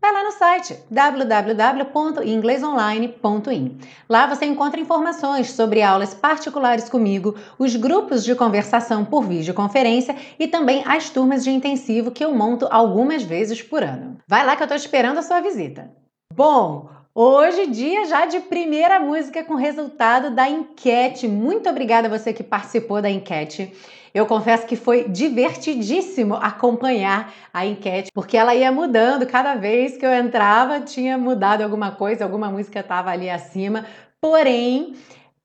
Vai lá no site www.inglesonline.in. Lá você encontra informações sobre aulas particulares comigo, os grupos de conversação por videoconferência e também as turmas de intensivo que eu monto algumas vezes por ano. Vai lá que eu estou esperando a sua visita. Bom, Hoje, dia já de primeira música com resultado da enquete. Muito obrigada a você que participou da enquete. Eu confesso que foi divertidíssimo acompanhar a enquete, porque ela ia mudando cada vez que eu entrava, tinha mudado alguma coisa, alguma música estava ali acima. Porém,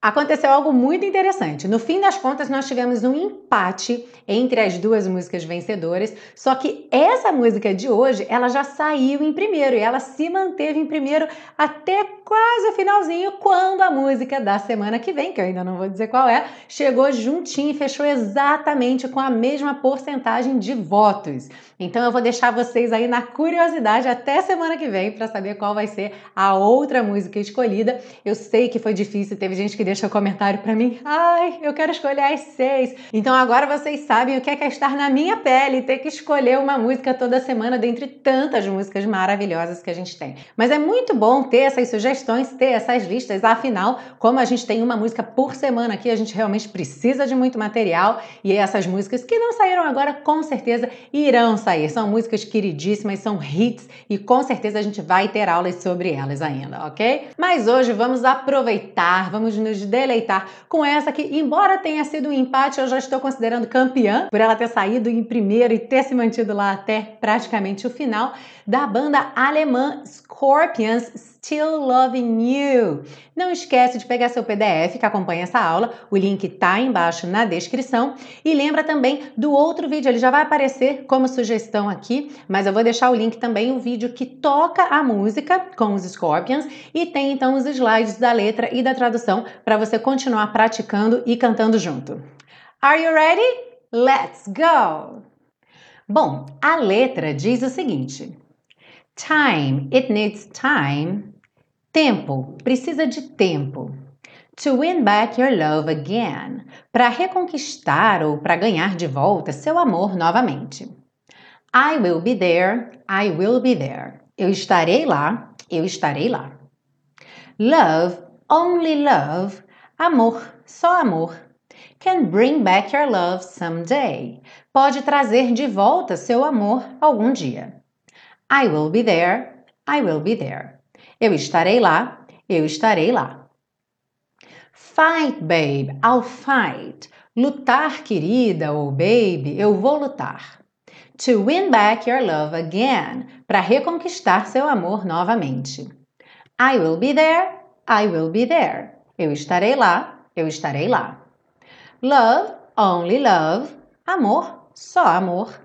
aconteceu algo muito interessante. No fim das contas, nós tivemos um empate entre as duas músicas vencedoras, só que essa música de hoje, ela já saiu em primeiro e ela se manteve em primeiro até quase o finalzinho, quando a música da semana que vem, que eu ainda não vou dizer qual é, chegou juntinho e fechou exatamente com a mesma porcentagem de votos. Então eu vou deixar vocês aí na curiosidade até semana que vem para saber qual vai ser a outra música escolhida. Eu sei que foi difícil, teve gente que deixou comentário para mim, ai, eu quero escolher as seis. Então agora vocês sabem o que é, que é estar na minha pele e ter que escolher uma música toda semana dentre tantas músicas maravilhosas que a gente tem. Mas é muito bom ter essas sugestões, ter essas listas, afinal, como a gente tem uma música por semana aqui, a gente realmente precisa de muito material e essas músicas que não saíram agora, com certeza irão sair. São músicas queridíssimas, são hits e com certeza a gente vai ter aulas sobre elas ainda, ok? Mas hoje vamos aproveitar, vamos nos deleitar com essa que, embora tenha sido um empate, eu já estou considerando campeã por ela ter saído em primeiro e ter se mantido lá até praticamente o final da banda alemã Scorpions Still Loving You. Não esquece de pegar seu PDF que acompanha essa aula, o link tá embaixo na descrição. E lembra também do outro vídeo, ele já vai aparecer como sugestão aqui, mas eu vou deixar o link também, o vídeo que toca a música com os Scorpions e tem então os slides da letra e da tradução para você continuar praticando e cantando junto. Are you ready? Let's go! Bom, a letra diz o seguinte: Time, it needs time Tempo, precisa de tempo. To win back your love again, para reconquistar ou para ganhar de volta seu amor novamente. I will be there, I will be there. Eu estarei lá, eu estarei lá. Love, only love, amor, só amor. Can bring back your love someday. Pode trazer de volta seu amor algum dia. I will be there, I will be there. Eu estarei lá, eu estarei lá. Fight, babe, I'll fight. Lutar, querida ou baby, eu vou lutar. To win back your love again, para reconquistar seu amor novamente. I will be there, I will be there. Eu estarei lá, eu estarei lá. Love, only love. Amor, só amor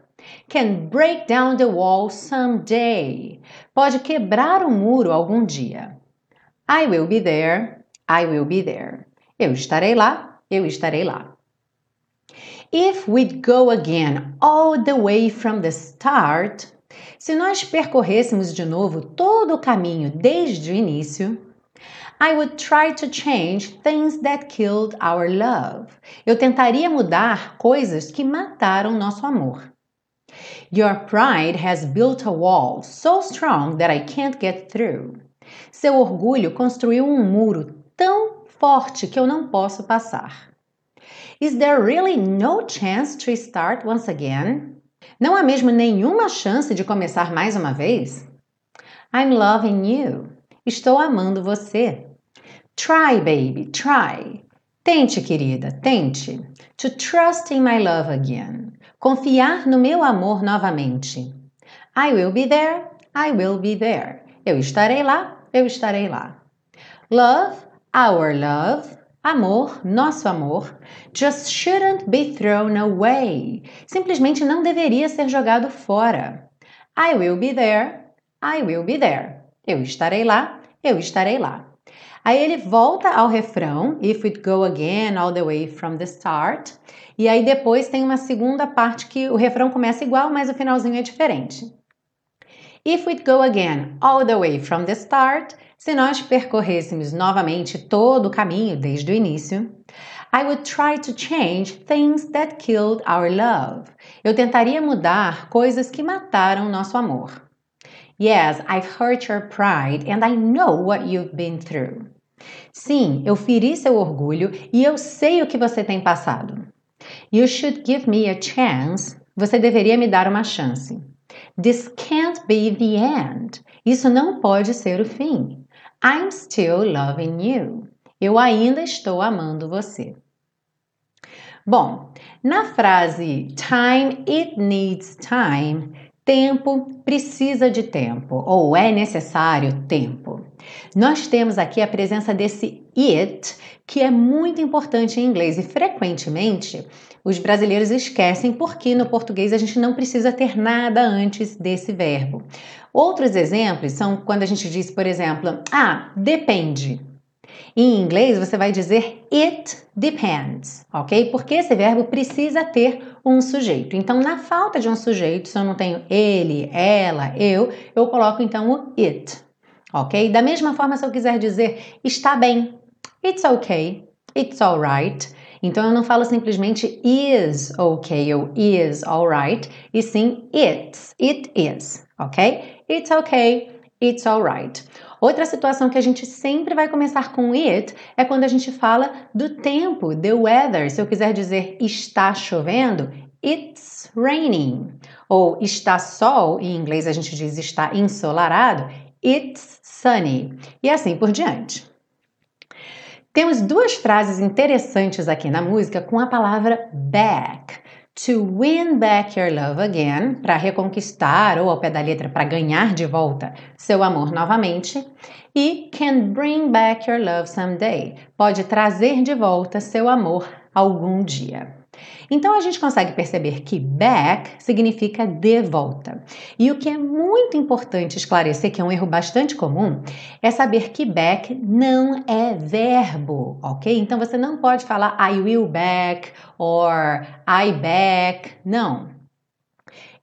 can break down the wall someday. Pode quebrar o muro algum dia. I will be there. I will be there. Eu estarei lá. Eu estarei lá. If we'd go again all the way from the start, se nós percorrêssemos de novo todo o caminho desde o início, I would try to change things that killed our love. Eu tentaria mudar coisas que mataram nosso amor. Your pride has built a wall so strong that I can't get through. Seu orgulho construiu um muro tão forte que eu não posso passar. Is there really no chance to start once again? Não há mesmo nenhuma chance de começar mais uma vez? I'm loving you. Estou amando você. Try, baby, try. Tente, querida, tente. To trust in my love again. Confiar no meu amor novamente. I will be there, I will be there. Eu estarei lá, eu estarei lá. Love, our love. Amor, nosso amor, just shouldn't be thrown away. Simplesmente não deveria ser jogado fora. I will be there, I will be there. Eu estarei lá, eu estarei lá. Aí ele volta ao refrão, if we'd go again all the way from the start. E aí depois tem uma segunda parte que o refrão começa igual, mas o finalzinho é diferente. If we'd go again all the way from the start, se nós percorrêssemos novamente todo o caminho desde o início, I would try to change things that killed our love. Eu tentaria mudar coisas que mataram nosso amor. Yes, I've hurt your pride and I know what you've been through. Sim, eu feri seu orgulho e eu sei o que você tem passado. You should give me a chance. Você deveria me dar uma chance. This can't be the end. Isso não pode ser o fim. I'm still loving you. Eu ainda estou amando você. Bom, na frase time it needs time, tempo precisa de tempo ou é necessário tempo. Nós temos aqui a presença desse it, que é muito importante em inglês e frequentemente os brasileiros esquecem porque no português a gente não precisa ter nada antes desse verbo. Outros exemplos são quando a gente diz, por exemplo, ah, depende. Em inglês você vai dizer it depends, ok? Porque esse verbo precisa ter um sujeito. Então, na falta de um sujeito, se eu não tenho ele, ela, eu, eu coloco então o it, ok? Da mesma forma, se eu quiser dizer está bem, it's okay, it's alright. Então eu não falo simplesmente is okay ou is alright, e sim it's, it is, ok? It's okay, it's alright. Outra situação que a gente sempre vai começar com it é quando a gente fala do tempo, the weather. Se eu quiser dizer está chovendo, it's raining. Ou está sol, em inglês a gente diz está ensolarado, it's sunny. E assim por diante. Temos duas frases interessantes aqui na música com a palavra back. To win back your love again, para reconquistar, ou ao pé da letra, para ganhar de volta seu amor novamente. E can bring back your love someday, pode trazer de volta seu amor algum dia. Então a gente consegue perceber que back significa de volta. E o que é muito importante esclarecer, que é um erro bastante comum, é saber que back não é verbo, ok? Então você não pode falar I will back or I back, não.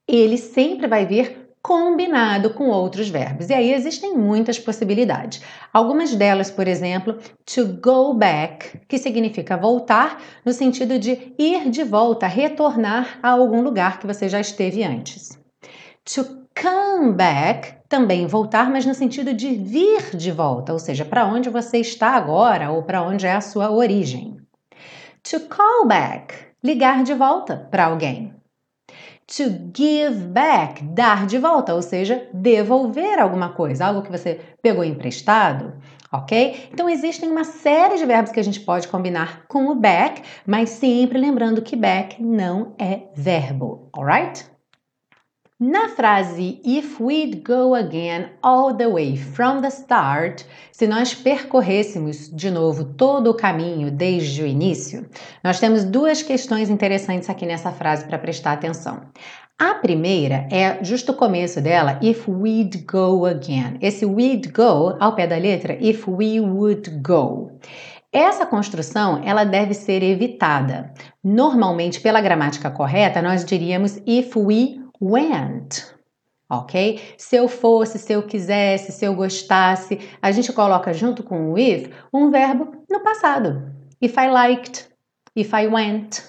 Ele sempre vai vir combinado com outros verbos. E aí existem muitas possibilidades. Algumas delas, por exemplo, to go back, que significa voltar, no sentido de ir de volta, retornar a algum lugar que você já esteve antes. To come back, também voltar, mas no sentido de vir de volta, ou seja, para onde você está agora ou para onde é a sua origem. To call back, ligar de volta para alguém. To give back, dar de volta, ou seja, devolver alguma coisa, algo que você pegou emprestado, ok? Então existem uma série de verbos que a gente pode combinar com o back, mas sempre lembrando que back não é verbo, alright? Na frase If we'd go again all the way from the start, se nós percorrêssemos de novo todo o caminho desde o início, nós temos duas questões interessantes aqui nessa frase para prestar atenção. A primeira é justo o começo dela, if we'd go again. Esse we'd go, ao pé da letra, if we would go. Essa construção ela deve ser evitada. Normalmente, pela gramática correta, nós diríamos if we went. Ok? Se eu fosse, se eu quisesse, se eu gostasse, a gente coloca junto com o if um verbo no passado. If I liked, if I went.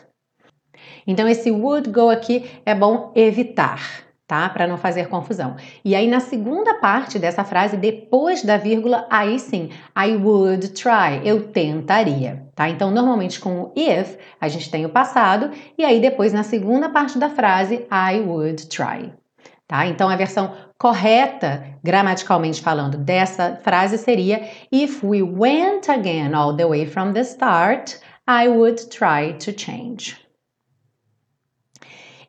Então, esse would go aqui é bom evitar tá? Para não fazer confusão. E aí na segunda parte dessa frase, depois da vírgula, aí sim, I would try, eu tentaria, tá? Então normalmente com o if, a gente tem o passado e aí depois na segunda parte da frase, I would try. Tá? Então a versão correta, gramaticalmente falando, dessa frase seria If we went again all the way from the start, I would try to change.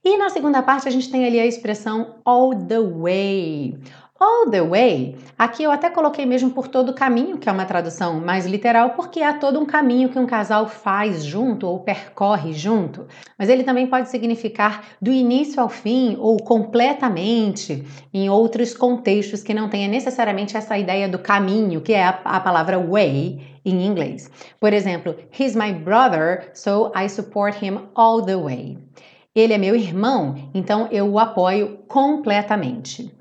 E na segunda parte a gente tem ali a expressão all the way. All the way, aqui eu até coloquei mesmo por todo o caminho, que é uma tradução mais literal, porque há todo um caminho que um casal faz junto ou percorre junto. Mas ele também pode significar do início ao fim ou completamente, em outros contextos que não tenha necessariamente essa ideia do caminho, que é a, a palavra way em inglês. Por exemplo, he's my brother, so I support him all the way. Ele é meu irmão, então eu o apoio completamente.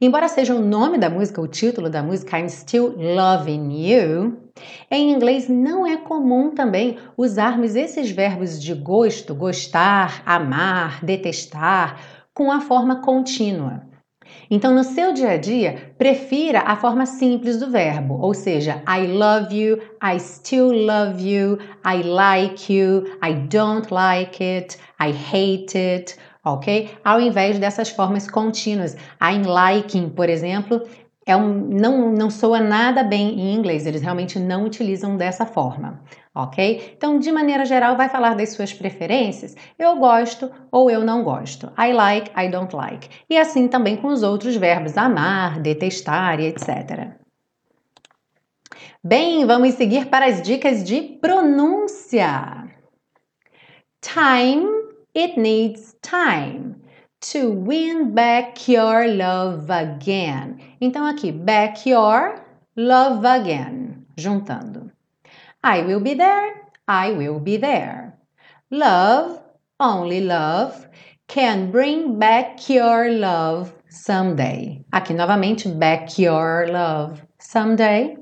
Embora seja o nome da música, o título da música I'm Still Loving You, em inglês não é comum também usarmos esses verbos de gosto, gostar, amar, detestar, com a forma contínua. Então, no seu dia a dia, prefira a forma simples do verbo, ou seja, I love you, I still love you, I like you, I don't like it, I hate it ok? Ao invés dessas formas contínuas. I'm liking, por exemplo, é um, não, não soa nada bem em inglês, eles realmente não utilizam dessa forma, ok? Então, de maneira geral, vai falar das suas preferências. Eu gosto ou eu não gosto. I like, I don't like. E assim também com os outros verbos amar, detestar e etc. Bem, vamos seguir para as dicas de pronúncia. Time, it needs time to win back your love again. Então aqui, back your love again, juntando. I will be there, I will be there. Love, only love, can bring back your love someday. Aqui novamente, back your love someday.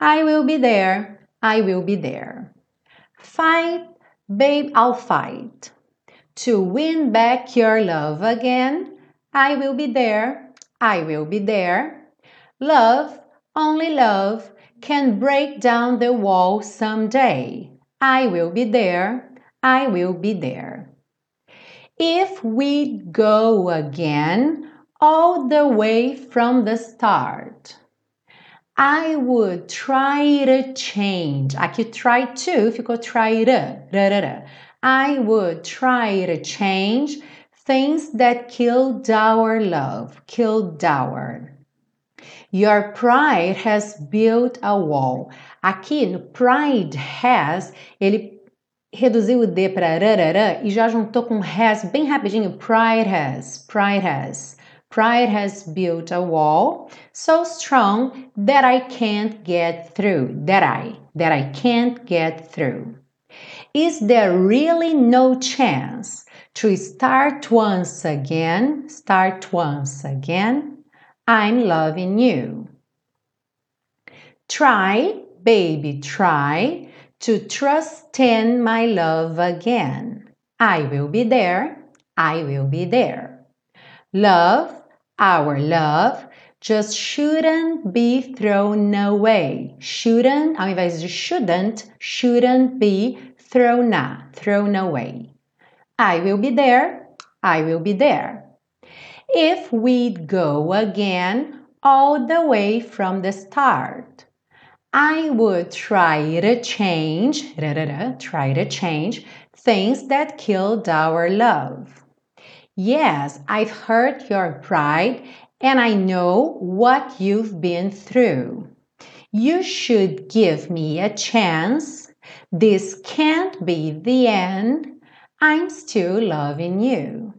I will be there, I will be there. Fight, babe, I'll fight. To win back your love again, I will be there, I will be there. Love, only love, can break down the wall someday. I will be there, I will be there. If we go again, all the way from the start. I would try to change. Aqui try to If you ficou try to. I would try to change things that killed our love, killed our. Your pride has built a wall. Aqui no pride has, ele reduziu o D para rarará e já juntou com has bem rapidinho. Pride has, pride has. Pride has built a wall so strong that I can't get through. That I, that I can't get through. Is there really no chance to start once again? Start once again. I'm loving you. Try, baby, try to trust in my love again. I will be there. I will be there. Love, our love, just shouldn't be thrown away. Shouldn't, ao invés de shouldn't, shouldn't be thrown thrown away. I will be there, I will be there. If we'd go again all the way from the start, I would try to change, try to change things that killed our love. Yes, I've hurt your pride and I know what you've been through. You should give me a chance This can't be the end. I'm still loving you.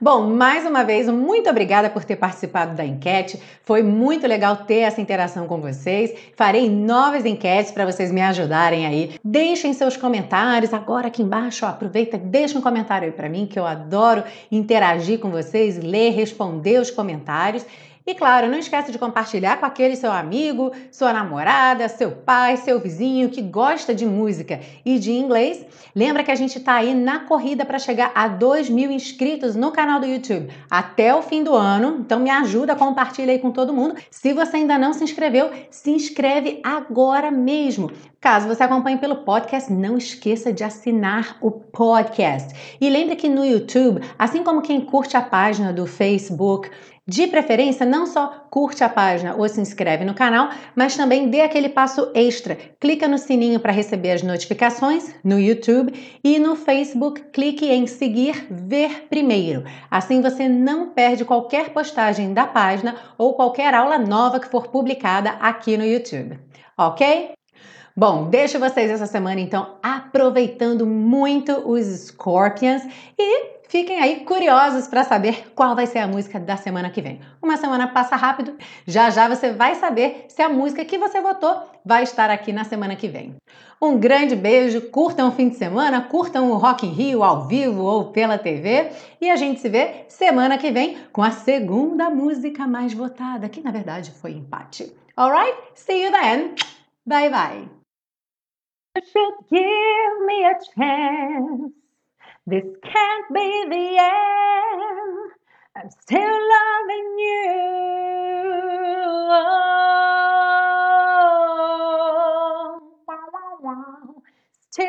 Bom, mais uma vez, muito obrigada por ter participado da enquete. Foi muito legal ter essa interação com vocês. Farei novas enquetes para vocês me ajudarem aí. Deixem seus comentários agora aqui embaixo. Ó, aproveita, deixa um comentário aí para mim, que eu adoro interagir com vocês, ler, responder os comentários. E claro, não esqueça de compartilhar com aquele seu amigo, sua namorada, seu pai, seu vizinho que gosta de música e de inglês. Lembra que a gente está aí na corrida para chegar a 2 mil inscritos no canal do YouTube até o fim do ano. Então me ajuda, compartilha aí com todo mundo. Se você ainda não se inscreveu, se inscreve agora mesmo Caso você acompanhe pelo podcast, não esqueça de assinar o podcast. E lembre que no YouTube, assim como quem curte a página do Facebook, de preferência, não só curte a página ou se inscreve no canal, mas também dê aquele passo extra. Clica no sininho para receber as notificações no YouTube e no Facebook, clique em seguir ver primeiro. Assim você não perde qualquer postagem da página ou qualquer aula nova que for publicada aqui no YouTube. OK? Bom, deixo vocês essa semana então aproveitando muito os Scorpions e Fiquem aí curiosos para saber qual vai ser a música da semana que vem. Uma semana passa rápido, já já você vai saber se a música que você votou vai estar aqui na semana que vem. Um grande beijo, curtam o fim de semana, curtam o Rock in Rio ao vivo ou pela TV e a gente se vê semana que vem com a segunda música mais votada, que na verdade foi empate. Alright? See you then. Bye bye. This can't be the end. I'm still loving you. Oh, wow, wow, wow. Still